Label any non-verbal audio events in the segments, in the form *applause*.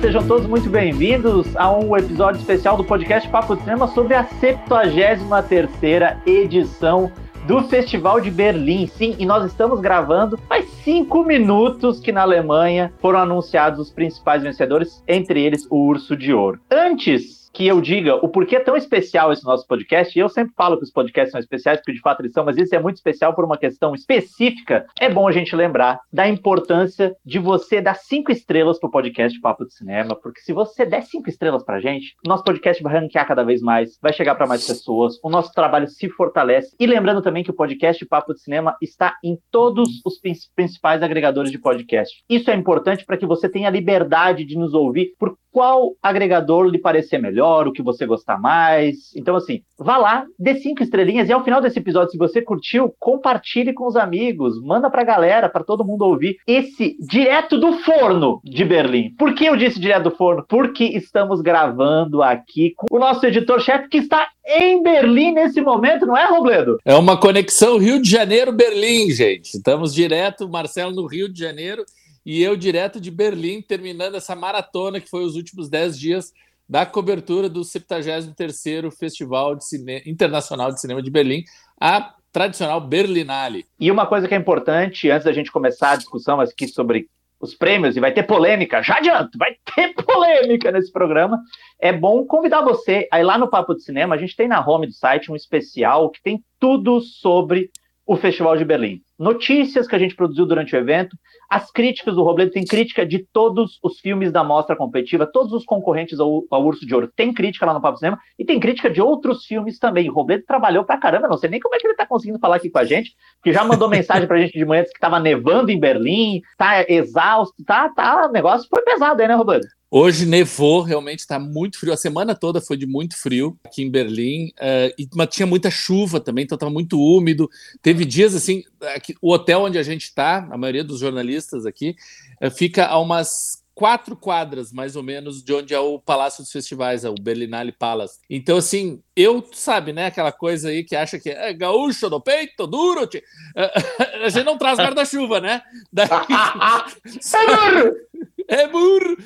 sejam todos muito bem-vindos a um episódio especial do podcast Papo de Cinema sobre a 73ª edição do Festival de Berlim. Sim, e nós estamos gravando faz cinco minutos que na Alemanha foram anunciados os principais vencedores, entre eles o Urso de Ouro. Antes que eu diga o porquê é tão especial esse nosso podcast, e eu sempre falo que os podcasts são especiais, porque de fato eles são, mas esse é muito especial por uma questão específica, é bom a gente lembrar da importância de você dar cinco estrelas pro podcast Papo de Cinema, porque se você der cinco estrelas pra gente, o nosso podcast vai ranquear cada vez mais, vai chegar para mais pessoas, o nosso trabalho se fortalece. E lembrando também que o podcast Papo de Cinema está em todos os principais agregadores de podcast. Isso é importante para que você tenha liberdade de nos ouvir por qual agregador lhe parecer melhor, o que você gostar mais. Então, assim, vá lá, dê cinco estrelinhas e ao final desse episódio, se você curtiu, compartilhe com os amigos, manda pra galera, para todo mundo ouvir esse direto do forno de Berlim. Por que eu disse direto do forno? Porque estamos gravando aqui com o nosso editor-chefe que está em Berlim nesse momento, não é, Robledo? É uma conexão Rio de Janeiro-Berlim, gente. Estamos direto, Marcelo, no Rio de Janeiro e eu direto de Berlim, terminando essa maratona que foi os últimos 10 dias da cobertura do 73º Festival de Cine... Internacional de Cinema de Berlim, a tradicional Berlinale. E uma coisa que é importante, antes da gente começar a discussão aqui sobre os prêmios, e vai ter polêmica, já adianto, vai ter *laughs* polêmica nesse programa, é bom convidar você aí lá no Papo de Cinema, a gente tem na home do site um especial que tem tudo sobre o Festival de Berlim. Notícias que a gente produziu durante o evento, as críticas do Robledo, tem crítica de todos os filmes da mostra competitiva, todos os concorrentes ao, ao Urso de Ouro tem crítica lá no Papo Cinema, e tem crítica de outros filmes também. O Robledo trabalhou pra caramba, não sei nem como é que ele tá conseguindo falar aqui com a gente, porque já mandou mensagem pra gente de manhã que tava nevando em Berlim, tá exausto, tá, tá, o negócio foi pesado aí, né, Robledo? Hoje nevou, realmente está muito frio. A semana toda foi de muito frio aqui em Berlim, uh, e, mas tinha muita chuva também, então estava muito úmido. Teve dias assim, aqui, o hotel onde a gente está, a maioria dos jornalistas aqui, uh, fica a umas quatro quadras, mais ou menos, de onde é o Palácio dos Festivais, é o Berlinale Palace. Então, assim, eu, sabe, né, aquela coisa aí que acha que é gaúcho do peito, duro, *laughs* a gente não traz guarda-chuva, né? Daí... *laughs* é! É burro!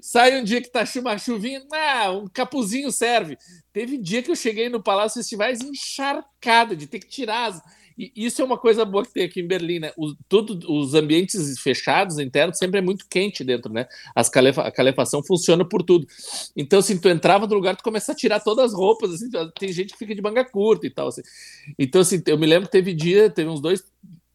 Sai um dia que tá uma chuvinha, ah, um capuzinho serve. Teve dia que eu cheguei no Palácio Festivais encharcado, de ter que tirar as e isso é uma coisa boa que tem aqui em Berlim, né? O, os ambientes fechados, internos, sempre é muito quente dentro, né? As calefa, a calefação funciona por tudo. Então, assim, tu entrava no lugar, tu começa a tirar todas as roupas, assim, tem gente que fica de manga curta e tal, assim. Então, assim, eu me lembro que teve dia, teve uns dois,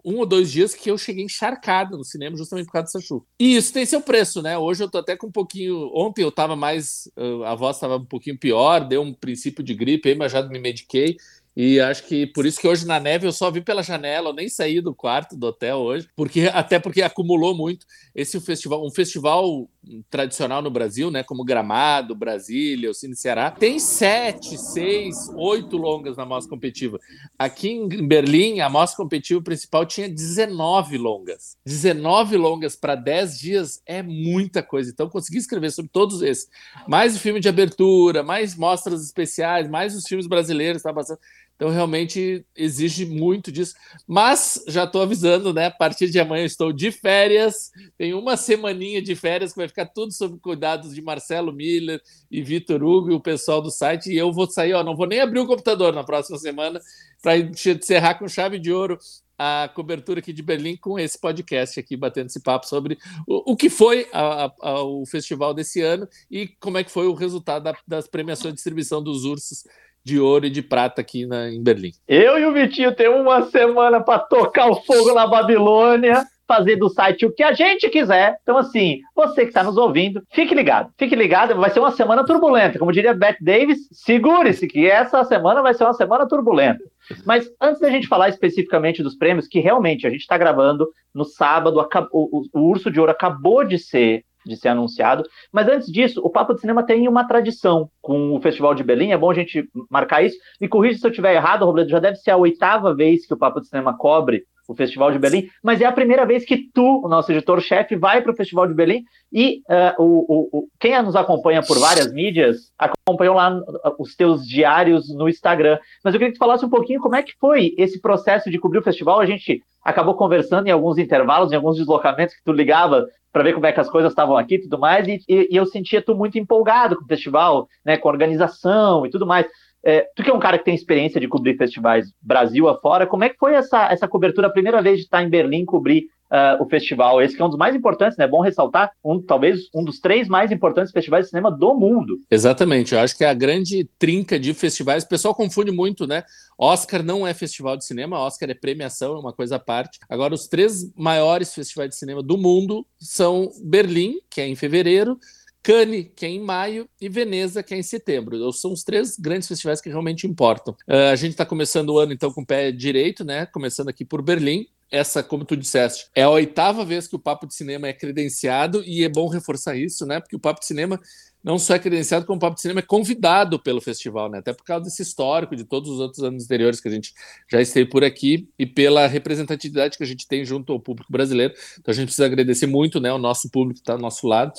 um ou dois dias que eu cheguei encharcado no cinema justamente por causa dessa chuva. E isso tem seu preço, né? Hoje eu tô até com um pouquinho. Ontem eu tava mais. A voz tava um pouquinho pior, deu um princípio de gripe aí, mas já me mediquei. E acho que por isso que hoje na neve eu só vi pela janela, eu nem saí do quarto do hotel hoje, porque *laughs* até porque acumulou muito esse festival, um festival tradicional no Brasil, né, como Gramado, Brasília, o Cine Ceará, tem sete, seis, oito longas na mostra competitiva. Aqui em Berlim, a mostra competitiva principal tinha 19 longas. 19 longas para 10 dias é muita coisa. Então consegui escrever sobre todos esses. Mais o filme de abertura, mais mostras especiais, mais os filmes brasileiros, tá passando. Então, realmente exige muito disso. Mas já estou avisando, né? A partir de amanhã estou de férias. Tem uma semaninha de férias que vai ficar tudo sob cuidados de Marcelo Miller e Vitor Hugo e o pessoal do site. E eu vou sair, ó, não vou nem abrir o computador na próxima semana para encerrar com chave de ouro a cobertura aqui de Berlim com esse podcast aqui, batendo esse papo sobre o, o que foi a, a, o festival desse ano e como é que foi o resultado da, das premiações de distribuição dos ursos de ouro e de prata aqui na, em Berlim. Eu e o Vitinho temos uma semana para tocar o fogo na Babilônia fazer do site o que a gente quiser. Então, assim, você que está nos ouvindo, fique ligado. Fique ligado, vai ser uma semana turbulenta. Como diria Beth Davis, segure-se que essa semana vai ser uma semana turbulenta. Mas antes da gente falar especificamente dos prêmios, que realmente a gente está gravando no sábado, o, o, o Urso de Ouro acabou de ser de ser anunciado. Mas antes disso, o Papo de Cinema tem uma tradição com o Festival de Berlim, é bom a gente marcar isso. Me corrija se eu estiver errado, Robledo, já deve ser a oitava vez que o Papo de Cinema cobre o Festival de Berlim, mas é a primeira vez que tu, o nosso editor-chefe, vai para o Festival de Berlim e uh, o, o, quem nos acompanha por várias mídias acompanhou lá os teus diários no Instagram. Mas eu queria que tu falasse um pouquinho como é que foi esse processo de cobrir o festival. A gente acabou conversando em alguns intervalos, em alguns deslocamentos que tu ligava para ver como é que as coisas estavam aqui e tudo mais, e, e, e, eu sentia tu muito empolgado com o festival, né, com a organização e tudo mais. É, tu que é um cara que tem experiência de cobrir festivais Brasil afora, como é que foi essa, essa cobertura, a primeira vez de estar em Berlim cobrir uh, o festival? Esse que é um dos mais importantes, né? É bom ressaltar, um, talvez um dos três mais importantes festivais de cinema do mundo. Exatamente, eu acho que é a grande trinca de festivais, o pessoal confunde muito, né? Oscar não é festival de cinema, Oscar é premiação, é uma coisa à parte. Agora, os três maiores festivais de cinema do mundo são Berlim, que é em fevereiro, Cannes, que é em maio, e Veneza, que é em setembro. Então, são os três grandes festivais que realmente importam. Uh, a gente está começando o ano, então, com o pé direito, né? Começando aqui por Berlim. Essa, como tu disseste, é a oitava vez que o Papo de Cinema é credenciado, e é bom reforçar isso, né? Porque o Papo de Cinema não só é credenciado, como o Papo de Cinema é convidado pelo festival, né? Até por causa desse histórico de todos os outros anos anteriores que a gente já esteve por aqui e pela representatividade que a gente tem junto ao público brasileiro. Então a gente precisa agradecer muito, né? O nosso público está ao nosso lado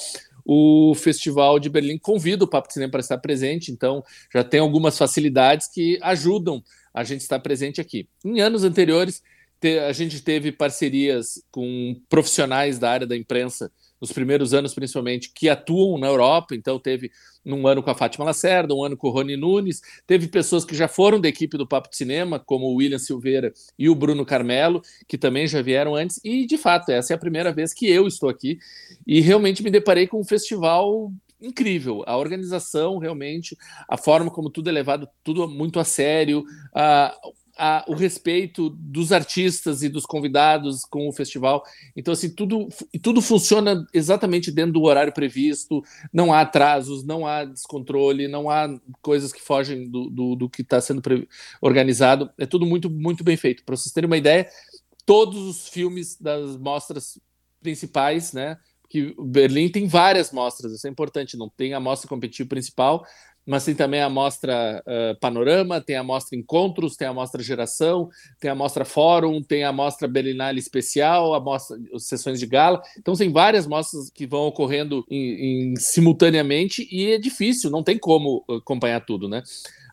o Festival de Berlim convida o Papo de Cinema para estar presente, então já tem algumas facilidades que ajudam a gente estar presente aqui. Em anos anteriores, a gente teve parcerias com profissionais da área da imprensa nos primeiros anos, principalmente, que atuam na Europa. Então, teve um ano com a Fátima Lacerda, um ano com o Rony Nunes, teve pessoas que já foram da equipe do Papo de Cinema, como o William Silveira e o Bruno Carmelo, que também já vieram antes. E, de fato, essa é a primeira vez que eu estou aqui e realmente me deparei com um festival incrível. A organização, realmente, a forma como tudo é levado, tudo muito a sério, a, o respeito dos artistas e dos convidados com o festival. Então, assim, tudo, tudo funciona exatamente dentro do horário previsto, não há atrasos, não há descontrole, não há coisas que fogem do, do, do que está sendo organizado. É tudo muito, muito bem feito. Para vocês terem uma ideia, todos os filmes das mostras principais, né? Que Berlim tem várias mostras, isso é importante, não tem a mostra competitiva principal, mas tem também a mostra uh, Panorama, tem a mostra Encontros, tem a mostra Geração, tem a mostra Fórum, tem a mostra Berlinale Especial, a mostra sessões de gala. Então tem várias mostras que vão ocorrendo em, em, simultaneamente e é difícil, não tem como acompanhar tudo, né?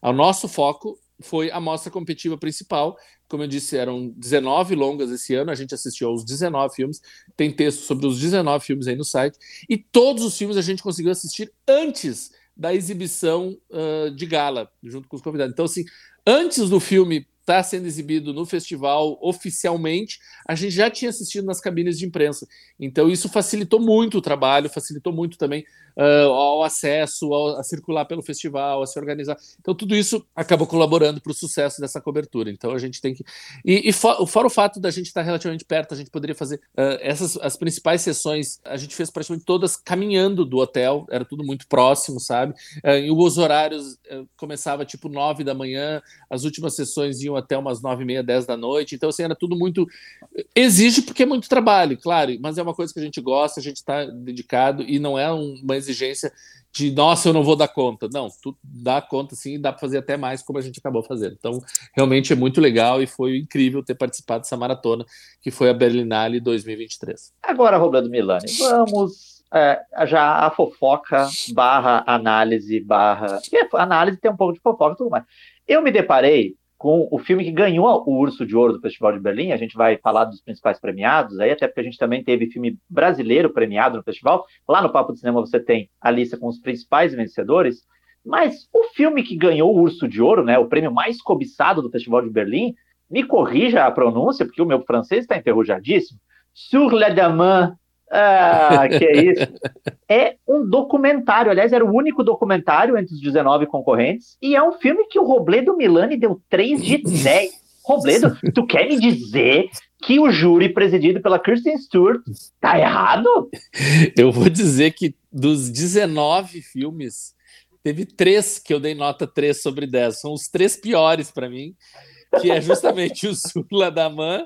O nosso foco foi a mostra competitiva principal. Como eu disse, eram 19 longas esse ano, a gente assistiu aos 19 filmes, tem texto sobre os 19 filmes aí no site, e todos os filmes a gente conseguiu assistir antes da exibição uh, de gala, junto com os convidados. Então, assim, antes do filme estar tá sendo exibido no festival oficialmente, a gente já tinha assistido nas cabines de imprensa. Então, isso facilitou muito o trabalho, facilitou muito também uh, ao acesso, ao, a circular pelo festival, a se organizar. Então, tudo isso acabou colaborando para o sucesso dessa cobertura. Então, a gente tem que. E, e for, fora o fato da gente estar relativamente perto, a gente poderia fazer uh, essas as principais sessões, a gente fez praticamente todas caminhando do hotel, era tudo muito próximo, sabe? Uh, e os horários começava tipo nove da manhã, as últimas sessões iam até umas nove e meia, dez da noite. Então, assim, era tudo muito. Exige porque é muito trabalho, claro, mas é uma coisa que a gente gosta, a gente está dedicado e não é uma exigência de nossa, eu não vou dar conta. Não, tu dá conta sim, dá para fazer até mais, como a gente acabou fazendo. Então, realmente é muito legal e foi incrível ter participado dessa maratona, que foi a Berlinale 2023. Agora, Roberto Milani, vamos é, já a fofoca barra análise barra. Análise tem um pouco de fofoca e tudo mais. Eu me deparei com o filme que ganhou o Urso de Ouro do Festival de Berlim. A gente vai falar dos principais premiados aí, até porque a gente também teve filme brasileiro premiado no festival. Lá no Papo de Cinema você tem a lista com os principais vencedores. Mas o filme que ganhou o Urso de Ouro, né, o prêmio mais cobiçado do Festival de Berlim, me corrija a pronúncia, porque o meu francês está enferrujadíssimo. Sur la dame ah, que é isso. *laughs* É um documentário, aliás, era o único documentário entre os 19 concorrentes, e é um filme que o Robledo Milani deu 3 de *laughs* 10. Robledo, tu quer me dizer que o júri presidido pela Kristen Stewart tá errado? *laughs* Eu vou dizer que dos 19 filmes, teve três que eu dei nota 3 sobre 10. São os três piores para mim, que é justamente o Sula da Man,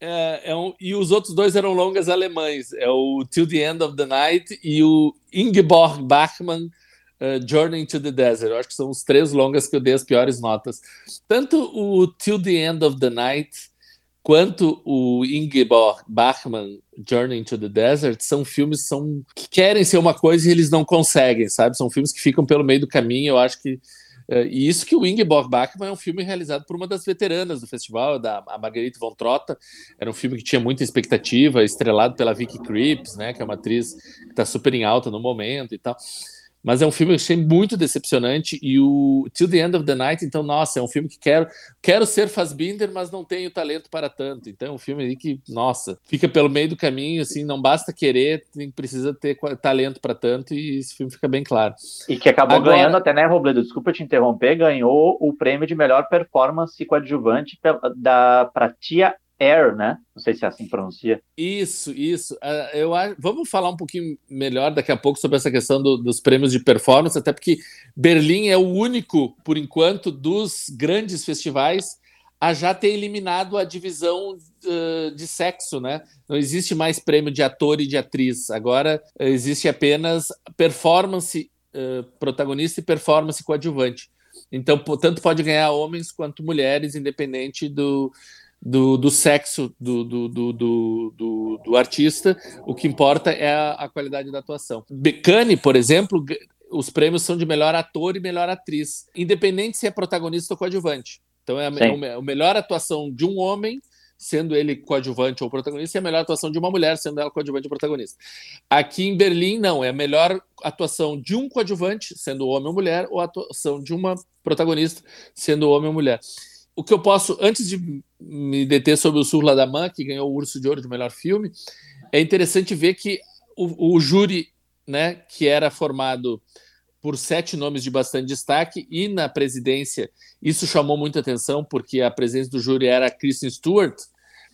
é, é um, e os outros dois eram longas alemães, é o Till the End of the Night e o Ingeborg Bachmann uh, Journey to the Desert. Eu acho que são os três longas que eu dei as piores notas. Tanto o Till the End of the Night quanto o Ingeborg Bachmann Journey to the Desert são filmes são, que querem ser uma coisa e eles não conseguem, sabe? São filmes que ficam pelo meio do caminho. Eu acho que e isso que o Ingeborg Bachmann é um filme realizado por uma das veteranas do festival, da a Marguerite von Trotta. Era um filme que tinha muita expectativa, estrelado pela Vicky Krieps, né, que é uma atriz que está super em alta no momento e tal. Mas é um filme que eu achei muito decepcionante e o Till the End of the Night, então, nossa, é um filme que quero, quero ser Fassbinder, mas não tenho talento para tanto. Então, é um filme aí que, nossa, fica pelo meio do caminho, assim, não basta querer, tem, precisa ter talento para tanto e esse filme fica bem claro. E que acabou Agora... ganhando até, né, Robledo? Desculpa te interromper, ganhou o prêmio de melhor performance coadjuvante da para Tia Air, né? Não sei se é assim pronuncia. Isso, isso. Uh, eu vamos falar um pouquinho melhor daqui a pouco sobre essa questão do, dos prêmios de performance, até porque Berlim é o único, por enquanto, dos grandes festivais a já ter eliminado a divisão uh, de sexo, né? Não existe mais prêmio de ator e de atriz. Agora uh, existe apenas performance protagonista e performance coadjuvante. Então, tanto pode ganhar homens quanto mulheres, independente do, do, do sexo do, do, do, do, artista, o que importa é a, a qualidade da atuação. Becane, por exemplo, os prêmios são de melhor ator e melhor atriz, independente se é protagonista ou coadjuvante. Então é a, é a melhor atuação de um homem, sendo ele coadjuvante ou protagonista, e a melhor atuação de uma mulher, sendo ela coadjuvante ou protagonista. Aqui em Berlim, não, é a melhor atuação de um coadjuvante, sendo homem ou mulher, ou a atuação de uma protagonista, sendo homem ou mulher o que eu posso, antes de me deter sobre o Surla da Man, que ganhou o Urso de Ouro de melhor filme, é interessante ver que o, o júri, né, que era formado por sete nomes de bastante destaque, e na presidência isso chamou muita atenção, porque a presença do júri era a Kristen Stewart,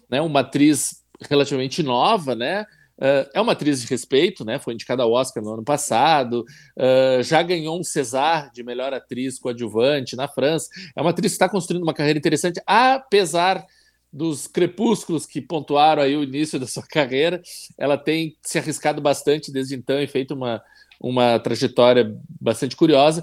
né, uma atriz relativamente nova, né, Uh, é uma atriz de respeito, né? Foi indicada ao Oscar no ano passado, uh, já ganhou um César de melhor atriz coadjuvante na França. É uma atriz que está construindo uma carreira interessante, apesar dos crepúsculos que pontuaram aí o início *laughs* da sua carreira. Ela tem se arriscado bastante desde então e feito uma, uma trajetória bastante curiosa.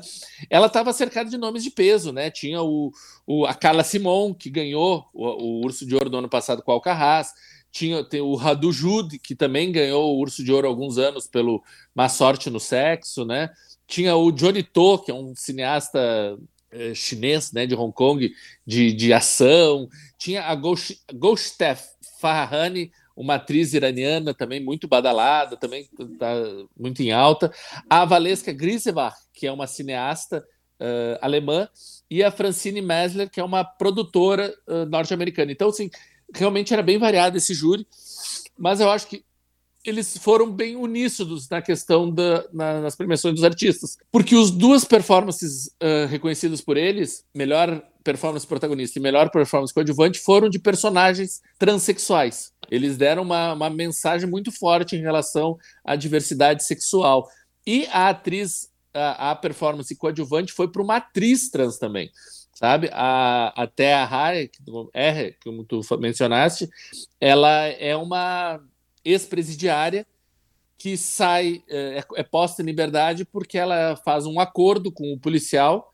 Ela estava cercada de nomes de peso, né? Tinha o, o, a Carla Simon, que ganhou o, o Urso de Ouro do ano passado com o Alcarraz tinha tem o Radu Jude, que também ganhou o Urso de Ouro há alguns anos pelo Má Sorte no Sexo, né? Tinha o Johnny To, que é um cineasta é, chinês, né, de Hong Kong, de, de ação. Tinha a Golshtef Farhani, uma atriz iraniana também muito badalada, também está muito em alta. A Valeska Grisevach, que é uma cineasta uh, alemã, e a Francine Mesler, que é uma produtora uh, norte-americana. Então, assim, realmente era bem variado esse júri, mas eu acho que eles foram bem uníssonos na questão da, na, nas premiações dos artistas, porque os duas performances uh, reconhecidas por eles, melhor performance protagonista e melhor performance coadjuvante, foram de personagens transexuais. Eles deram uma, uma mensagem muito forte em relação à diversidade sexual. E a atriz, a, a performance coadjuvante foi para uma atriz trans também sabe? A, até a Harry, R, como tu mencionaste, ela é uma ex-presidiária que sai, é, é, é posta em liberdade porque ela faz um acordo com o policial,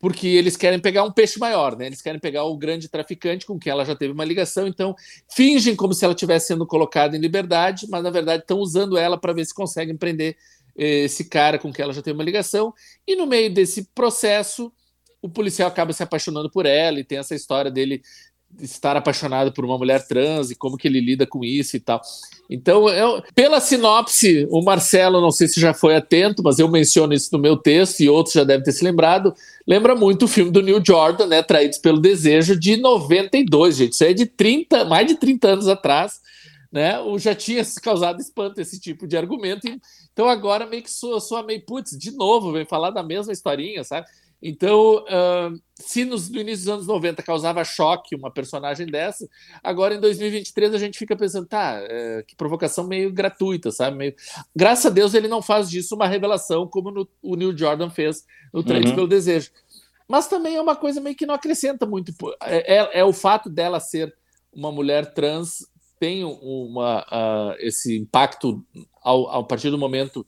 porque eles querem pegar um peixe maior, né? Eles querem pegar o grande traficante com quem ela já teve uma ligação, então fingem como se ela estivesse sendo colocada em liberdade, mas na verdade estão usando ela para ver se conseguem prender eh, esse cara com quem ela já teve uma ligação. E no meio desse processo, o policial acaba se apaixonando por ela e tem essa história dele estar apaixonado por uma mulher trans e como que ele lida com isso e tal. Então, eu, pela sinopse, o Marcelo, não sei se já foi atento, mas eu menciono isso no meu texto e outros já devem ter se lembrado, lembra muito o filme do Neil Jordan, né, Traídos pelo Desejo, de 92, gente, isso é de 30, mais de 30 anos atrás, né, o já tinha causado espanto esse tipo de argumento, então agora meio que soa, soa meio, putz, de novo, vem falar da mesma historinha, sabe? Então, uh, se nos, no início dos anos 90 causava choque uma personagem dessa, agora em 2023 a gente fica pensando, tá, é, que provocação meio gratuita, sabe? Meio... Graças a Deus ele não faz disso uma revelação como no, o Neil Jordan fez no Trade uhum. pelo Desejo. Mas também é uma coisa meio que não acrescenta muito. É, é, é o fato dela ser uma mulher trans tem uma, uh, esse impacto ao, ao partir do momento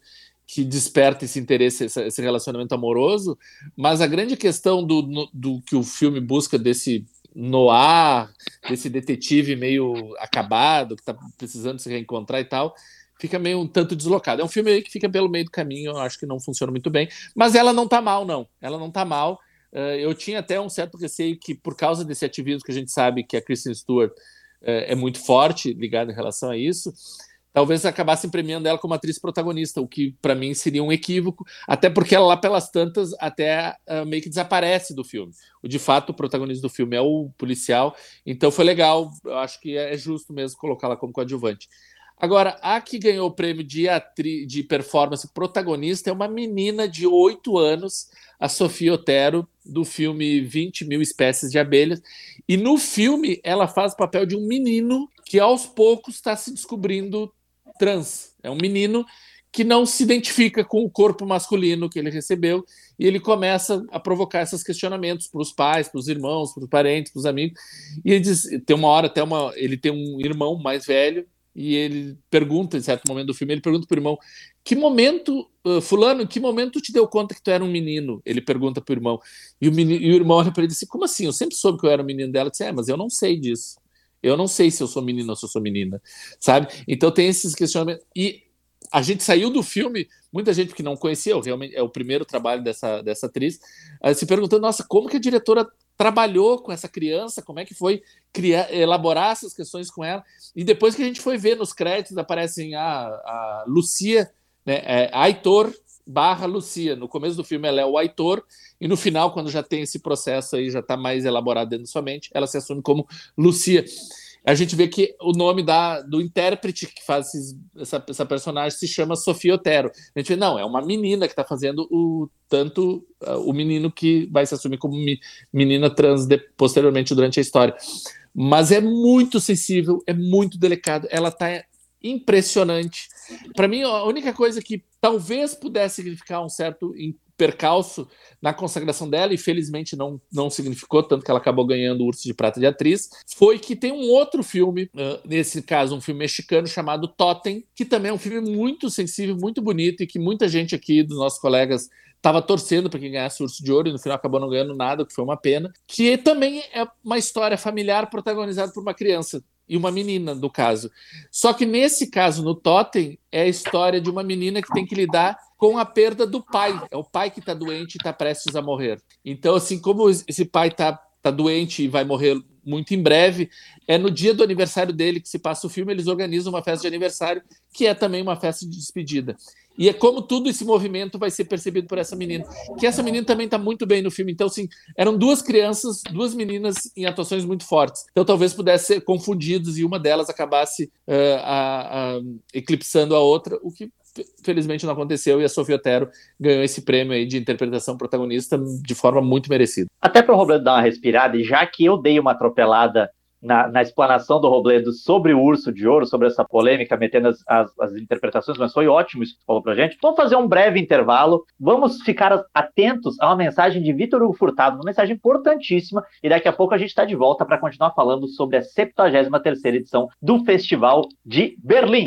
que desperta esse interesse, esse relacionamento amoroso, mas a grande questão do, do, que o filme busca desse noir, desse detetive meio acabado, que está precisando se reencontrar e tal, fica meio um tanto deslocado. É um filme que fica pelo meio do caminho, eu acho que não funciona muito bem, mas ela não está mal, não. Ela não está mal. Uh, eu tinha até um certo receio que, por causa desse ativismo que a gente sabe que a Kristen Stewart uh, é muito forte ligada em relação a isso, talvez acabassem premiando ela como atriz protagonista, o que para mim seria um equívoco, até porque ela lá pelas tantas até uh, meio que desaparece do filme. O de fato o protagonista do filme é o policial, então foi legal, eu acho que é justo mesmo colocá-la como coadjuvante. Agora, a que ganhou o prêmio de, atri... de performance protagonista é uma menina de 8 anos, a Sofia Otero, do filme 20 mil espécies de abelhas. E no filme, ela faz o papel de um menino que aos poucos está se descobrindo trans. É um menino que não se identifica com o corpo masculino que ele recebeu e ele começa a provocar esses questionamentos para os pais, para os irmãos, para os parentes, para os amigos. E ele diz, tem uma hora até uma, ele tem um irmão mais velho e ele pergunta, em certo momento do filme, ele pergunta para o irmão: que momento, uh, Fulano, que momento te deu conta que tu era um menino? Ele pergunta para o irmão. E o, menino, e o irmão olha para ele e diz: como assim? Eu sempre soube que eu era um menino dela. Disse: é, mas eu não sei disso. Eu não sei se eu sou menino ou se eu sou menina, sabe? Então tem esses questionamentos. E a gente saiu do filme, muita gente que não conhecia, realmente é o primeiro trabalho dessa, dessa atriz, uh, se perguntando: nossa, como que a diretora trabalhou com essa criança, como é que foi criar, elaborar essas questões com ela. E depois que a gente foi ver nos créditos, aparecem a, a Lucia, né, é, Aitor barra Lucia. No começo do filme ela é o Aitor, e no final, quando já tem esse processo aí, já está mais elaborado dentro da sua mente, ela se assume como Lucia a gente vê que o nome da, do intérprete que faz esses, essa, essa personagem se chama Sofia Otero. A gente vê, não, é uma menina que está fazendo o tanto uh, o menino que vai se assumir como mi, menina trans de, posteriormente durante a história. Mas é muito sensível, é muito delicado. Ela está impressionante. Para mim, a única coisa que talvez pudesse significar um certo percalço na consagração dela, e felizmente não, não significou, tanto que ela acabou ganhando o Urso de Prata de Atriz, foi que tem um outro filme, uh, nesse caso um filme mexicano chamado Totem, que também é um filme muito sensível, muito bonito, e que muita gente aqui, dos nossos colegas, estava torcendo para que ganhasse o Urso de Ouro e no final acabou não ganhando nada, o que foi uma pena. Que também é uma história familiar protagonizada por uma criança e uma menina, no caso. Só que nesse caso, no Totem, é a história de uma menina que tem que lidar com a perda do pai. É o pai que está doente e está prestes a morrer. Então, assim, como esse pai está tá doente e vai morrer muito em breve, é no dia do aniversário dele que se passa o filme, eles organizam uma festa de aniversário, que é também uma festa de despedida. E é como tudo esse movimento vai ser percebido por essa menina. Que essa menina também está muito bem no filme. Então, assim, eram duas crianças, duas meninas em atuações muito fortes. Então, talvez pudesse ser confundidos e uma delas acabasse uh, a, a, eclipsando a outra, o que felizmente não aconteceu e a Sofia Otero ganhou esse prêmio aí de interpretação protagonista de forma muito merecida. Até para o Robledo dar uma respirada, e já que eu dei uma atropelada na, na, explanação do Robledo sobre o Urso de Ouro, sobre essa polêmica, metendo as, as, as interpretações, mas foi ótimo isso que falou pra gente. Vamos fazer um breve intervalo, vamos ficar atentos a uma mensagem de Vitor Hugo Furtado, uma mensagem importantíssima, e daqui a pouco a gente está de volta para continuar falando sobre a 73ª edição do Festival de Berlim.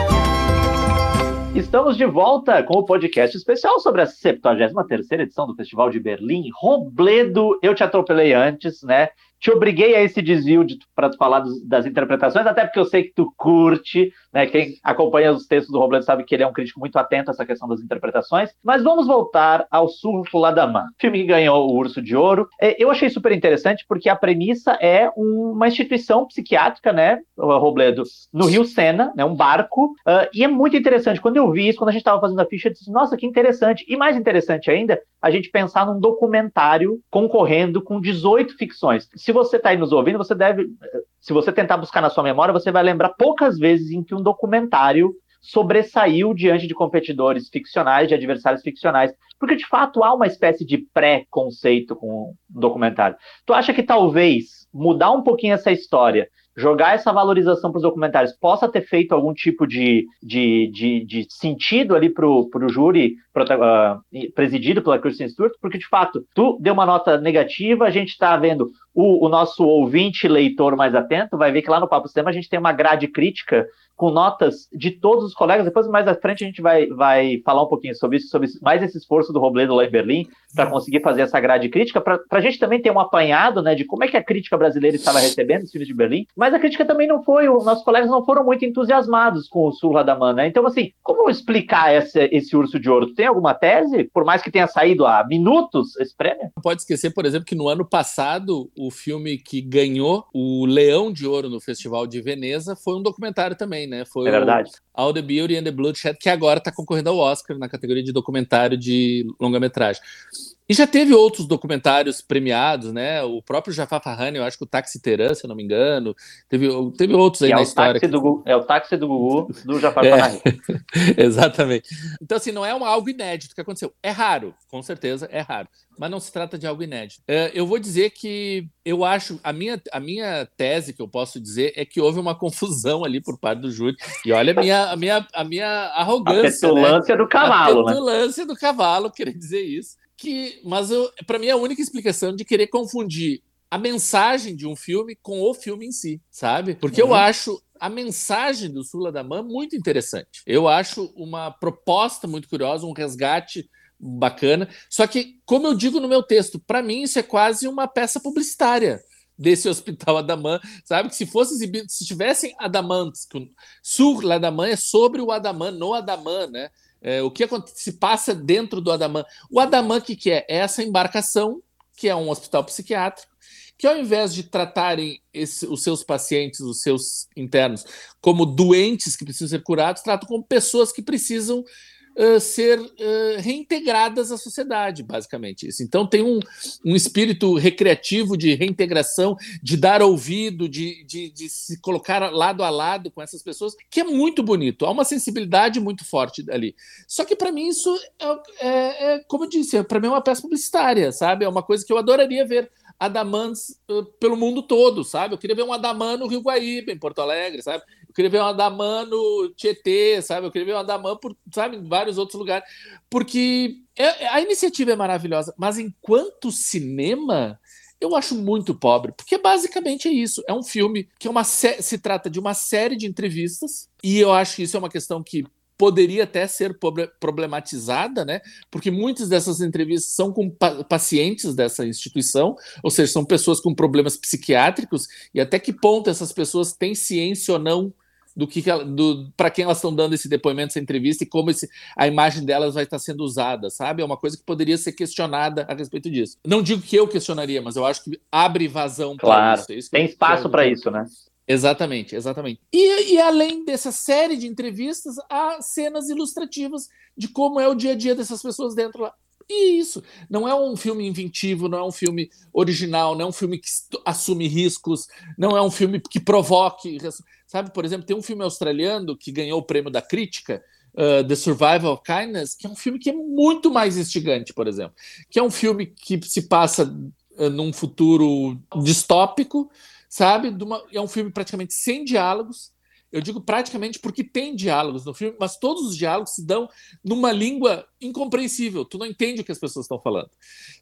Estamos de volta com o podcast especial sobre a 73ª edição do Festival de Berlim. Robledo, eu te atropelei antes, né? te obriguei a esse desvio de, para falar dos, das interpretações, até porque eu sei que tu curte, né? Quem acompanha os textos do Robledo sabe que ele é um crítico muito atento a essa questão das interpretações. Mas vamos voltar ao Surfo Ladaman, filme que ganhou o Urso de Ouro. É, eu achei super interessante porque a premissa é uma instituição psiquiátrica, né, Robledo, no Rio Sena, né, um barco, uh, e é muito interessante. Quando eu vi isso, quando a gente estava fazendo a ficha, eu disse, nossa, que interessante. E mais interessante ainda, a gente pensar num documentário concorrendo com 18 ficções. Se se você está aí nos ouvindo, você deve, se você tentar buscar na sua memória, você vai lembrar poucas vezes em que um documentário sobressaiu diante de competidores ficcionais, de adversários ficcionais, porque de fato há uma espécie de pré-conceito com o documentário. Tu acha que talvez mudar um pouquinho essa história jogar essa valorização para os documentários possa ter feito algum tipo de, de, de, de sentido ali para o júri uh, presidido pela Kristen Stewart, porque de fato tu deu uma nota negativa, a gente está vendo o, o, nosso ouvinte leitor mais atento, vai ver que lá no Papo Sistema a gente tem uma grade crítica com notas de todos os colegas. Depois, mais à frente, a gente vai, vai falar um pouquinho sobre isso, sobre mais esse esforço do Robledo lá em Berlim para conseguir fazer essa grade crítica, para a gente também ter um apanhado né, de como é que a crítica brasileira estava recebendo os filmes de Berlim. Mas a crítica também não foi, os nossos colegas não foram muito entusiasmados com o Sul Radaman, né? Então, assim, como explicar esse, esse urso de ouro? tem alguma tese? Por mais que tenha saído há minutos esse prêmio? Não pode esquecer, por exemplo, que no ano passado o filme que ganhou o Leão de Ouro no Festival de Veneza foi um documentário também, né? Foi é verdade. All the Beauty and the Bloodshed, que agora está concorrendo ao Oscar na categoria de documentário de longa-metragem. E já teve outros documentários premiados, né? O próprio Jafar Farhani, eu acho que o Táxi Teran, se eu não me engano. Teve, teve outros aí é na história. Que... Do, é o táxi do Gugu do Jafar *laughs* é, Farhani. *laughs* exatamente. Então, assim, não é um, algo inédito que aconteceu. É raro, com certeza, é raro. Mas não se trata de algo inédito. É, eu vou dizer que eu acho, a minha, a minha tese que eu posso dizer é que houve uma *laughs* confusão ali por parte do júri. E olha a minha, a minha, a minha arrogância. A petulância né? do cavalo, a petulância né? do cavalo, querer dizer isso que, mas para mim é a única explicação de querer confundir a mensagem de um filme com o filme em si, sabe? Porque uhum. eu acho a mensagem do Sula da Man muito interessante. Eu acho uma proposta muito curiosa, um resgate bacana. Só que, como eu digo no meu texto, para mim isso é quase uma peça publicitária desse *laughs* hospital Adaman, sabe? Que se fosse exibido, se tivessem Adamants, Sur Ladaman é sobre o Adaman, no Adaman, né? É, o que se passa dentro do Adaman. O Adaman, o que, que é? É essa embarcação, que é um hospital psiquiátrico, que ao invés de tratarem esse, os seus pacientes, os seus internos, como doentes que precisam ser curados, tratam como pessoas que precisam ser uh, reintegradas à sociedade, basicamente isso. Então tem um, um espírito recreativo de reintegração, de dar ouvido, de, de, de, se colocar lado a lado com essas pessoas, que é muito bonito. Há uma sensibilidade muito forte ali. Só que para mim isso é, é, é como eu disse, para mim é uma peça publicitária, sabe? É uma coisa que eu adoraria ver Adamans uh, pelo mundo todo, sabe? Eu queria ver um Adaman no Rio Guaíba, em Porto Alegre, sabe? Eu queria ver um Adaman no Tietê, sabe? Eu queria ver um Adaman, por, sabe, em vários outros lugares. Porque é, a iniciativa é maravilhosa, mas enquanto cinema, eu acho muito pobre, porque basicamente é isso. É um filme que é uma se trata de uma série de entrevistas, e eu acho que isso é uma questão que poderia até ser problematizada, né? Porque muitas dessas entrevistas são com pa pacientes dessa instituição, ou seja, são pessoas com problemas psiquiátricos, e até que ponto essas pessoas têm ciência ou não do que, para quem elas estão dando esse depoimento, essa entrevista e como esse, a imagem delas vai estar sendo usada, sabe? É uma coisa que poderia ser questionada a respeito disso. Não digo que eu questionaria, mas eu acho que abre vazão claro, para isso. É Tem espaço para isso, né? Exatamente, exatamente. E, e, além dessa série de entrevistas, há cenas ilustrativas de como é o dia a dia dessas pessoas dentro lá. E isso. Não é um filme inventivo, não é um filme original, não é um filme que assume riscos, não é um filme que provoque. Sabe, por exemplo, tem um filme australiano que ganhou o prêmio da crítica, uh, The Survival of Kindness, que é um filme que é muito mais instigante, por exemplo. Que é um filme que se passa uh, num futuro distópico sabe? Uma, é um filme praticamente sem diálogos. Eu digo praticamente porque tem diálogos no filme, mas todos os diálogos se dão numa língua incompreensível. Tu não entende o que as pessoas estão falando,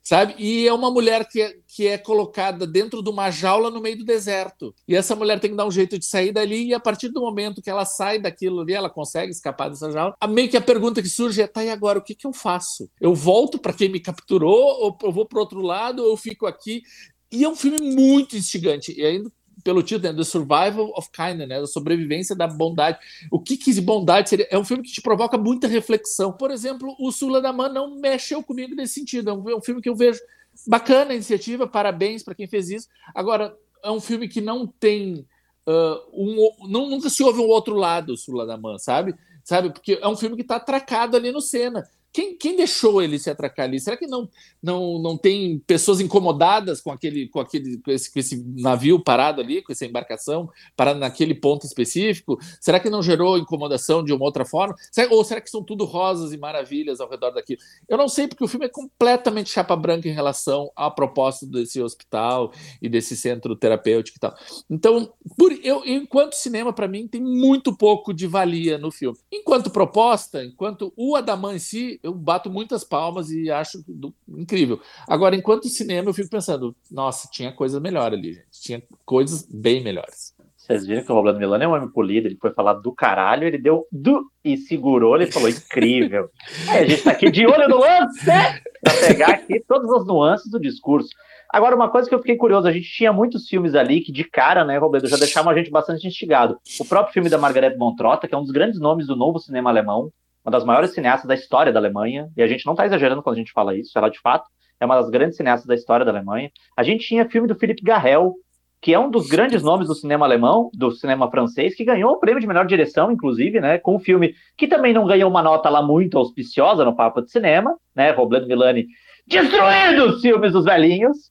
sabe? E é uma mulher que é, que é colocada dentro de uma jaula no meio do deserto. E essa mulher tem que dar um jeito de sair dali, e a partir do momento que ela sai daquilo ali, ela consegue escapar dessa jaula. A meio que a pergunta que surge é: tá, e agora o que, que eu faço? Eu volto para quem me capturou, ou eu vou para outro lado, ou eu fico aqui? E é um filme muito instigante. E ainda pelo título, né, The Survival of Kindness, né, a sobrevivência da bondade. O que que bondade seria? É um filme que te provoca muita reflexão. Por exemplo, o Sula da Man não mexeu comigo nesse sentido. É um, é um filme que eu vejo bacana a iniciativa, parabéns para quem fez isso. Agora, é um filme que não tem uh, um, não, nunca se ouve um outro lado, Sula da Man, sabe? Sabe? Porque é um filme que está atracado ali no cena quem, quem deixou ele se atracar ali? Será que não, não, não tem pessoas incomodadas com aquele, com aquele com esse, com esse navio parado ali, com essa embarcação parada naquele ponto específico? Será que não gerou incomodação de uma outra forma? Será, ou será que são tudo rosas e maravilhas ao redor daquilo? Eu não sei, porque o filme é completamente chapa branca em relação à proposta desse hospital e desse centro terapêutico e tal. Então, por, eu, enquanto cinema, para mim, tem muito pouco de valia no filme. Enquanto proposta, enquanto o Adaman em si, eu bato muitas palmas e acho do, incrível. Agora, enquanto cinema, eu fico pensando, nossa, tinha coisa melhor ali, gente. Tinha coisas bem melhores. Vocês viram que o Roblando Milano é um homem polido, ele foi falar do caralho, ele deu do e segurou, ele falou incrível. *laughs* é, a gente tá aqui de olho no lance, né? Pra pegar aqui todas as nuances do discurso. Agora, uma coisa que eu fiquei curioso, a gente tinha muitos filmes ali que, de cara, né, Robledo, já deixavam a gente bastante instigado. O próprio filme da Margaret Montrota, que é um dos grandes nomes do novo cinema alemão, uma das maiores cineastas da história da Alemanha, e a gente não está exagerando quando a gente fala isso, ela de fato é uma das grandes cineastas da história da Alemanha. A gente tinha filme do Philippe Garrel, que é um dos grandes nomes do cinema alemão, do cinema francês, que ganhou o prêmio de melhor direção, inclusive, né, com um filme que também não ganhou uma nota lá muito auspiciosa no Papo de Cinema, né, Robledo Milani destruindo os filmes dos velhinhos.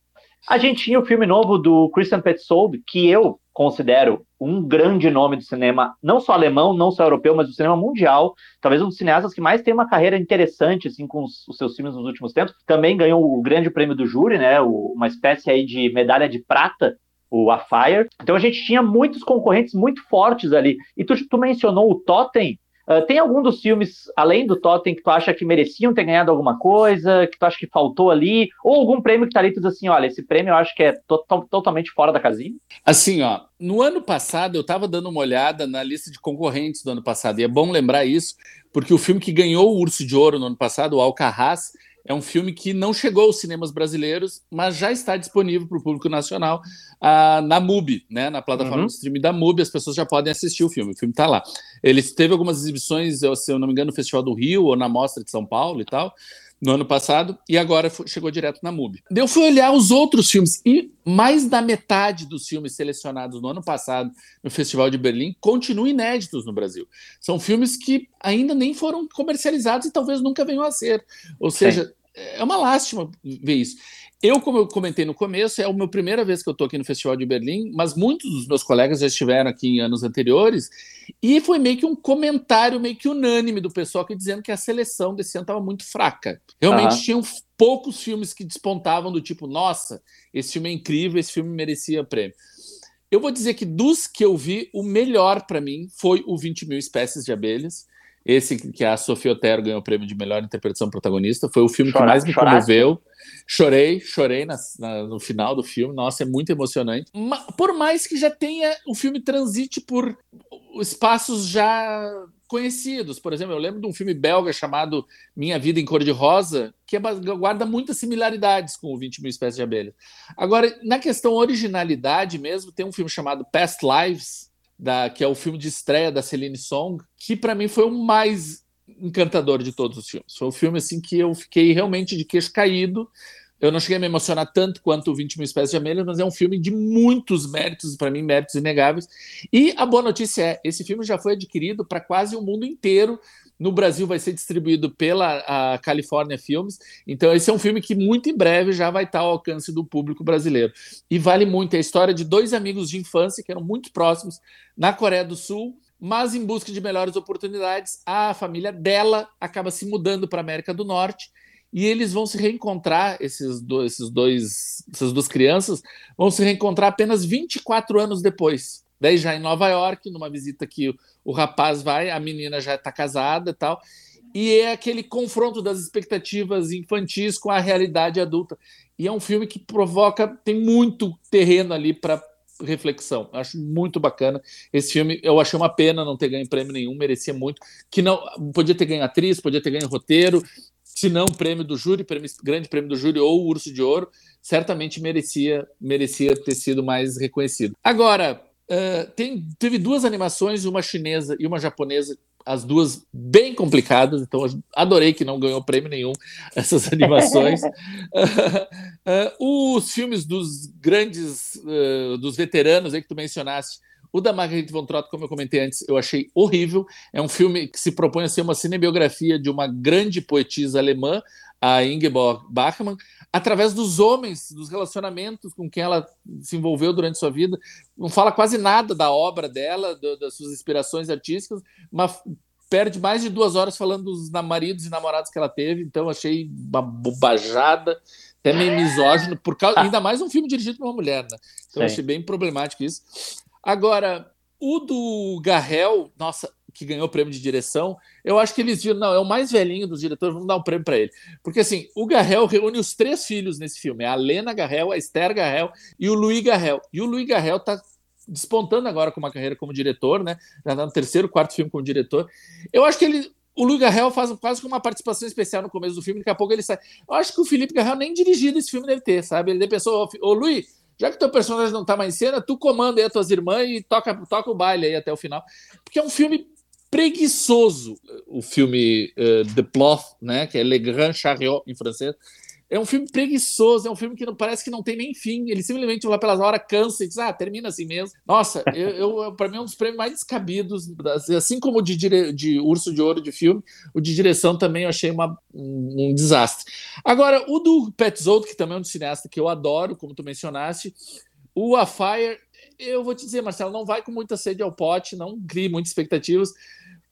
A gente tinha o filme novo do Christian Petzold, que eu considero um grande nome do cinema, não só alemão, não só europeu, mas do cinema mundial. Talvez um dos cineastas que mais tem uma carreira interessante, assim, com os, os seus filmes nos últimos tempos. Também ganhou o grande prêmio do júri, né? O, uma espécie aí de medalha de prata o A Fire. Então a gente tinha muitos concorrentes muito fortes ali. E tu, tu mencionou o Totem. Uh, tem algum dos filmes, além do Totem, que tu acha que mereciam ter ganhado alguma coisa, que tu acha que faltou ali? Ou algum prêmio que tá ali tu diz assim, olha, esse prêmio eu acho que é to totalmente fora da casinha? Assim, ó, no ano passado eu estava dando uma olhada na lista de concorrentes do ano passado, e é bom lembrar isso, porque o filme que ganhou o Urso de Ouro no ano passado, o Alcarraz, é um filme que não chegou aos cinemas brasileiros, mas já está disponível para o público nacional uh, na MUBI, né, na plataforma uhum. de streaming da MUBI. As pessoas já podem assistir o filme. O filme está lá. Ele teve algumas exibições, se eu não me engano, no Festival do Rio ou na Mostra de São Paulo e tal no ano passado e agora chegou direto na MUBI. Eu fui olhar os outros filmes e mais da metade dos filmes selecionados no ano passado no Festival de Berlim continuam inéditos no Brasil. São filmes que ainda nem foram comercializados e talvez nunca venham a ser. Ou seja, Sim. É uma lástima ver isso. Eu, como eu comentei no começo, é a minha primeira vez que eu estou aqui no Festival de Berlim, mas muitos dos meus colegas já estiveram aqui em anos anteriores, e foi meio que um comentário meio que unânime do pessoal que dizendo que a seleção desse ano estava muito fraca. Realmente uhum. tinham poucos filmes que despontavam do tipo, nossa, esse filme é incrível, esse filme merecia prêmio. Eu vou dizer que dos que eu vi, o melhor para mim foi o 20 mil espécies de abelhas. Esse que a Sofia Otero ganhou o prêmio de melhor interpretação protagonista. Foi o filme Chorar, que mais me comoveu. Chorei, chorei na, na, no final do filme. Nossa, é muito emocionante. Mas, por mais que já tenha o filme transite por espaços já conhecidos. Por exemplo, eu lembro de um filme belga chamado Minha Vida em Cor de Rosa, que é, guarda muitas similaridades com o 20 mil espécies de abelhas. Agora, na questão originalidade mesmo, tem um filme chamado Past Lives, da, que é o filme de estreia da Celine Song, que para mim foi o mais encantador de todos os filmes. Foi um filme assim que eu fiquei realmente de queixo caído. Eu não cheguei a me emocionar tanto quanto o 20 mil espécies de abelhas, mas é um filme de muitos méritos, para mim, méritos inegáveis. E a boa notícia é: esse filme já foi adquirido para quase o mundo inteiro no Brasil vai ser distribuído pela a California Films. Então, esse é um filme que muito em breve já vai estar ao alcance do público brasileiro. E vale muito. É a história de dois amigos de infância que eram muito próximos na Coreia do Sul, mas em busca de melhores oportunidades, a família dela acaba se mudando para a América do Norte. E eles vão se reencontrar, esses dois, esses dois, essas duas crianças vão se reencontrar apenas 24 anos depois. Daí já em Nova York, numa visita que o, o rapaz vai, a menina já está casada e tal. E é aquele confronto das expectativas infantis com a realidade adulta. E é um filme que provoca, tem muito terreno ali para reflexão. Acho muito bacana esse filme. Eu achei uma pena não ter ganho prêmio nenhum, merecia muito. Que não podia ter ganho atriz, podia ter ganho roteiro, se não prêmio do júri, prêmio, grande prêmio do júri ou Urso de Ouro, certamente merecia merecia ter sido mais reconhecido. Agora, Uh, tem, teve duas animações, uma chinesa e uma japonesa, as duas bem complicadas, então adorei que não ganhou prêmio nenhum *laughs* essas animações. uh, *laughs* uh, os filmes dos grandes, dos veteranos aí que tu mencionaste, O da Marguerite von Trott, como eu comentei antes, eu achei horrível. É um filme que se propõe a ser uma cinebiografia de uma grande poetisa alemã, a Ingeborg Bachmann, através dos homens, dos relacionamentos com quem ela se envolveu durante sua vida. Não fala quase nada da obra dela, do, das suas inspirações artísticas, mas perde mais de duas horas falando dos maridos e namorados que ela teve. Então, achei uma bobajada, até meio misógino, por causa, ainda mais um filme dirigido por uma mulher, né? Então, Sim. achei bem problemático isso. Agora, o do Garrel, nossa, que ganhou o prêmio de direção, eu acho que eles viram, não, é o mais velhinho dos diretores, vamos dar um prêmio para ele. Porque assim, o Garrel reúne os três filhos nesse filme: a Lena Garrel, a Esther Garrel e o Louis Garrel. E o Louis Garrel está despontando agora com uma carreira como diretor, né? Já está no terceiro, quarto filme como diretor. Eu acho que ele. O Louis Garrel faz quase uma participação especial no começo do filme, daqui a pouco ele sai. Eu acho que o Felipe Garrel nem dirigido esse filme deve ter, sabe? Ele pensou, ô Luiz, já que teu personagem não tá mais em cena, tu comanda aí as tuas irmãs e toca, toca o baile aí até o final. Porque é um filme preguiçoso o filme uh, The Plot, né, que é Le Grand Chariot em francês. É um filme preguiçoso, é um filme que não parece que não tem nem fim. Ele simplesmente lá pelas horas cansa e diz: "Ah, termina assim mesmo". Nossa, *laughs* eu, eu para mim é um dos prêmios mais descabidos, assim como o de, dire... de Urso de Ouro de filme, o de direção também eu achei uma, um, um desastre. Agora, o do Petzold, que também é um cineasta que eu adoro, como tu mencionaste, o A Fire eu vou te dizer, Marcelo, não vai com muita sede ao pote, não crie muitas expectativas,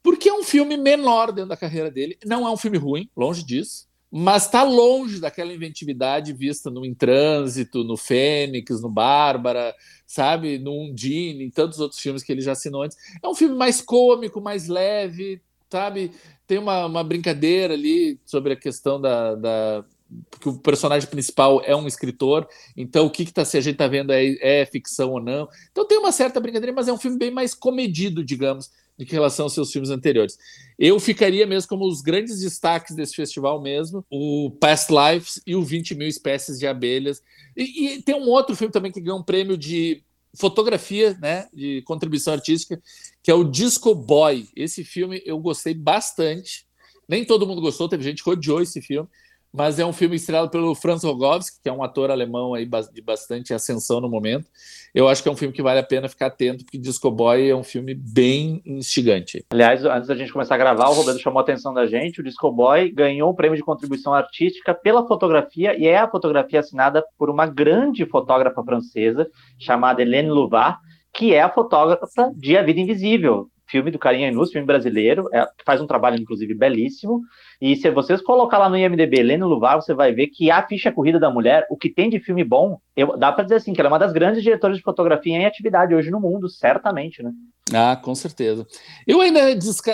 porque é um filme menor dentro da carreira dele. Não é um filme ruim, longe disso, mas está longe daquela inventividade vista no Em Trânsito, no Fênix, no Bárbara, sabe, no Undine, em tantos outros filmes que ele já assinou antes. É um filme mais cômico, mais leve, sabe? Tem uma, uma brincadeira ali sobre a questão da, da porque o personagem principal é um escritor, então o que, que tá, se a gente tá vendo é, é ficção ou não. Então tem uma certa brincadeira, mas é um filme bem mais comedido, digamos, em relação aos seus filmes anteriores. Eu ficaria mesmo como os grandes destaques desse festival mesmo, o Past Lives e o 20 mil espécies de abelhas. E, e tem um outro filme também que ganhou um prêmio de fotografia, né, de contribuição artística, que é o Disco Boy. Esse filme eu gostei bastante. Nem todo mundo gostou, teve gente que odiou esse filme, mas é um filme estrelado pelo Franz Rogowski, que é um ator alemão aí de bastante ascensão no momento. Eu acho que é um filme que vale a pena ficar atento, porque Disco Boy é um filme bem instigante. Aliás, antes da gente começar a gravar, o Roberto chamou a atenção da gente. O Disco Boy ganhou o prêmio de contribuição artística pela fotografia, e é a fotografia assinada por uma grande fotógrafa francesa chamada Hélène Louvard, que é a fotógrafa de A Vida Invisível, filme do Carinha Inus, filme brasileiro, é, faz um trabalho, inclusive, belíssimo. E se vocês colocar lá no IMDB Leno Luvar, você vai ver que a ficha corrida da mulher, o que tem de filme bom, eu, dá para dizer assim, que ela é uma das grandes diretoras de fotografia em atividade hoje no mundo, certamente, né? Ah, com certeza. Eu ainda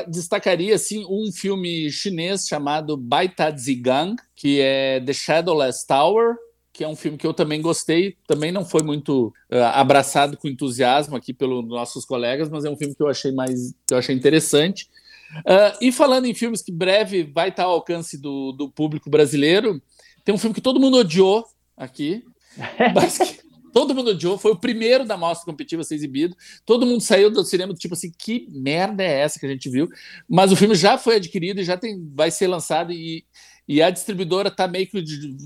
destacaria assim um filme chinês chamado Baita Zigang, que é The Shadowless Tower, que é um filme que eu também gostei, também não foi muito uh, abraçado com entusiasmo aqui pelos nossos colegas, mas é um filme que eu achei mais que eu achei interessante. Uh, e falando em filmes que breve vai estar ao alcance do, do público brasileiro, tem um filme que todo mundo odiou aqui, *laughs* mas que todo mundo odiou, foi o primeiro da mostra competitiva a ser exibido. Todo mundo saiu do cinema tipo assim, que merda é essa que a gente viu? Mas o filme já foi adquirido e já tem, vai ser lançado e e a distribuidora tá meio que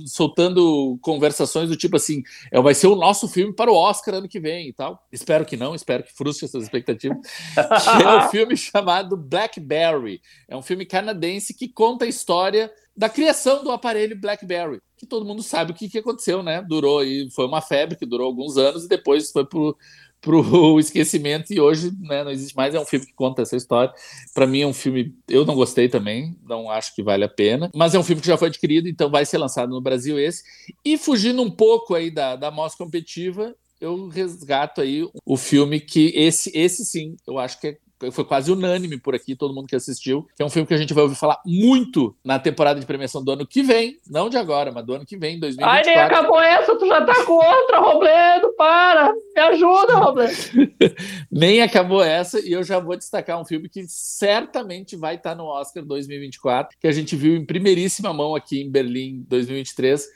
soltando conversações do tipo assim, é, vai ser o nosso filme para o Oscar ano que vem e tal. Espero que não, espero que frustre essas expectativas. *laughs* é um filme chamado Blackberry. É um filme canadense que conta a história da criação do aparelho BlackBerry, que todo mundo sabe o que, que aconteceu, né? Durou e foi uma febre que durou alguns anos e depois foi pro para o *laughs* esquecimento e hoje né, não existe mais. É um filme que conta essa história. Para mim é um filme, eu não gostei também, não acho que vale a pena, mas é um filme que já foi adquirido, então vai ser lançado no Brasil esse. E fugindo um pouco aí da, da mostra competitiva, eu resgato aí o filme que esse, esse sim, eu acho que é foi quase unânime por aqui, todo mundo que assistiu, que é um filme que a gente vai ouvir falar muito na temporada de premiação do ano que vem, não de agora, mas do ano que vem, 2024. Ai, nem acabou essa, tu já tá com outra, Robledo, para, me ajuda, Robledo. *laughs* nem acabou essa, e eu já vou destacar um filme que certamente vai estar no Oscar 2024, que a gente viu em primeiríssima mão aqui em Berlim 2023,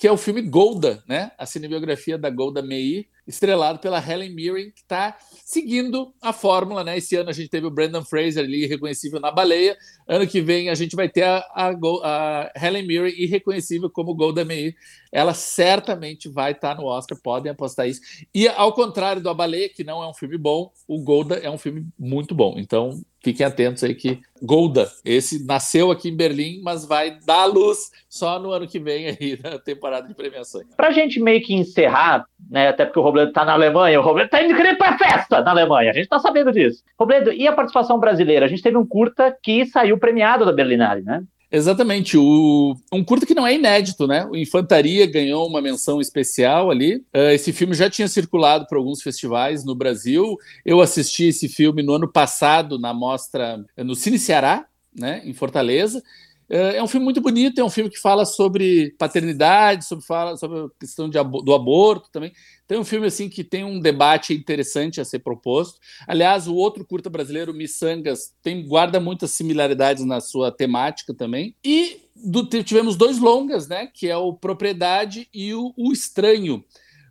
que é o filme Golda, né? A cinebiografia da Golda Meir, estrelado pela Helen Mirren, que está seguindo a fórmula, né? Esse ano a gente teve o Brandon Fraser ali, reconhecível na baleia. Ano que vem a gente vai ter a, a, a Helen Mirren irreconhecível como Golda Meir. Ela certamente vai estar tá no Oscar, podem apostar isso. E ao contrário do A Baleia, que não é um filme bom, o Golda é um filme muito bom. Então fiquem atentos aí que Golda, esse nasceu aqui em Berlim, mas vai dar luz só no ano que vem aí *laughs* na temporada de premiações. Pra gente meio que encerrar, né, até porque o Robledo tá na Alemanha, o Robledo tá indo querer pra festa na Alemanha, a gente tá sabendo disso. Robledo, e a participação brasileira? A gente teve um curta que saiu premiado da Berlinale, né? Exatamente. O, um curto que não é inédito, né? O Infantaria ganhou uma menção especial ali. Uh, esse filme já tinha circulado para alguns festivais no Brasil. Eu assisti esse filme no ano passado na mostra no Cine Ceará, né, em Fortaleza. É, é um filme muito bonito, é um filme que fala sobre paternidade, sobre, fala sobre a questão de, do aborto também. Tem um filme assim que tem um debate interessante a ser proposto. Aliás, o outro curta brasileiro, Missangas, tem guarda muitas similaridades na sua temática também. E do, tivemos dois longas, né? Que é o Propriedade e o, o Estranho.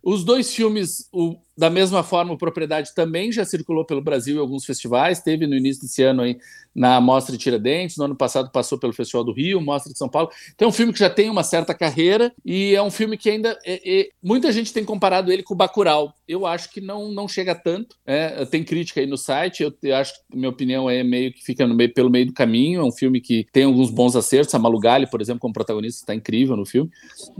Os dois filmes, o, da mesma forma, o Propriedade também já circulou pelo Brasil em alguns festivais, teve no início desse ano aí na Mostra de Tiradentes, no ano passado passou pelo Festival do Rio, Mostra de São Paulo. Então é um filme que já tem uma certa carreira e é um filme que ainda é, é, muita gente tem comparado ele com o Bacurau. Eu acho que não, não chega tanto. É, tem crítica aí no site, eu, eu, acho que minha opinião é meio que fica meio, pelo meio do caminho. É um filme que tem alguns bons acertos. A Malugali, por exemplo, como protagonista, está incrível no filme.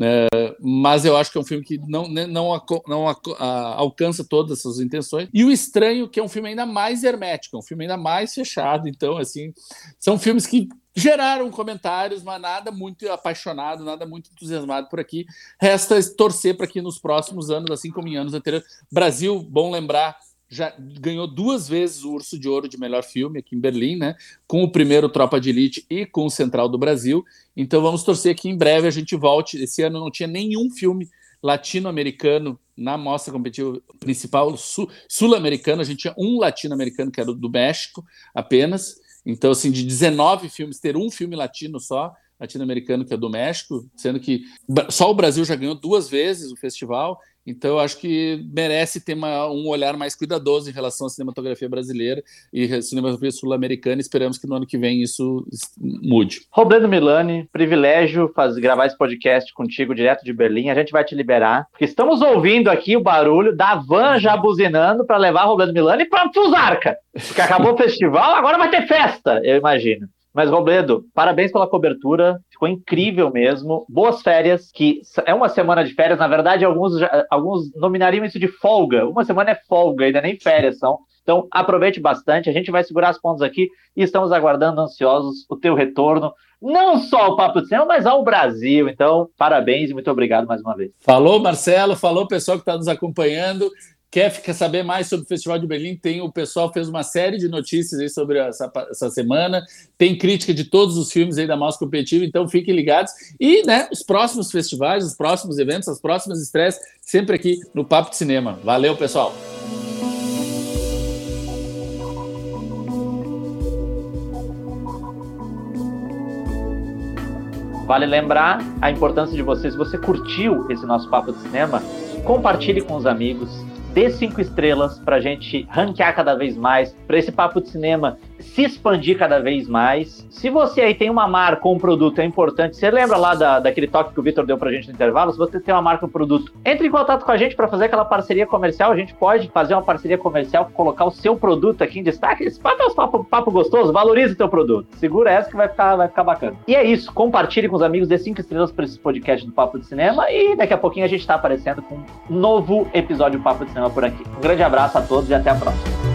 É, mas eu acho que é um filme que não, né, não, não, não a, a, todas essas intenções. E o Estranho, que é um filme ainda mais hermético, é um filme ainda mais fechado. Então, assim, são filmes que geraram comentários, mas nada muito apaixonado, nada muito entusiasmado por aqui. Resta torcer para que nos próximos anos, assim como em anos anteriores, Brasil, bom lembrar, já ganhou duas vezes o Urso de Ouro de melhor filme aqui em Berlim, né? Com o primeiro Tropa de Elite e com o Central do Brasil. Então vamos torcer que em breve a gente volte. Esse ano não tinha nenhum filme latino-americano na mostra competitiva principal sul-americana. A gente tinha um latino-americano que era do México apenas. Então, assim, de 19 filmes, ter um filme latino só, latino-americano, que é do México, sendo que só o Brasil já ganhou duas vezes o festival, então, eu acho que merece ter uma, um olhar mais cuidadoso em relação à cinematografia brasileira e cinematografia sul-americana. Esperamos que no ano que vem isso mude. Robledo Milani, privilégio fazer, gravar esse podcast contigo direto de Berlim. A gente vai te liberar, porque estamos ouvindo aqui o barulho da van já buzinando para levar Robledo Milani para Fusarca. Porque acabou o *laughs* festival, agora vai ter festa, eu imagino. Mas, Robledo, parabéns pela cobertura, ficou incrível mesmo. Boas férias, que é uma semana de férias, na verdade, alguns, alguns nominariam isso de folga. Uma semana é folga, ainda nem férias são. Então, aproveite bastante, a gente vai segurar as pontas aqui e estamos aguardando ansiosos o teu retorno, não só ao Papo de Cinema, mas ao Brasil. Então, parabéns e muito obrigado mais uma vez. Falou, Marcelo, falou pessoal que está nos acompanhando. Quer, quer saber mais sobre o Festival de Berlim? Tem o pessoal fez uma série de notícias aí sobre essa, essa semana. Tem crítica de todos os filmes aí da Mostra Competitiva, então fiquem ligados. E né, os próximos festivais, os próximos eventos, as próximas estreias, sempre aqui no Papo de Cinema. Valeu, pessoal! Vale lembrar a importância de você, se você curtiu esse nosso Papo de Cinema, compartilhe com os amigos, dê cinco estrelas para a gente ranquear cada vez mais, para esse papo de cinema se expandir cada vez mais. Se você aí tem uma marca ou um produto, é importante. Você lembra lá da, daquele toque que o Vitor deu pra gente no intervalo? Se você tem uma marca ou um produto, entre em contato com a gente para fazer aquela parceria comercial. A gente pode fazer uma parceria comercial, colocar o seu produto aqui em destaque. Esse papo é um papo, papo gostoso, valorize o teu produto. Segura essa que vai ficar, vai ficar bacana. E é isso, compartilhe com os amigos, dê cinco estrelas para esse podcast do Papo de Cinema e daqui a pouquinho a gente está aparecendo com um novo episódio do Papo de Cinema por aqui. Um grande abraço a todos e até a próxima.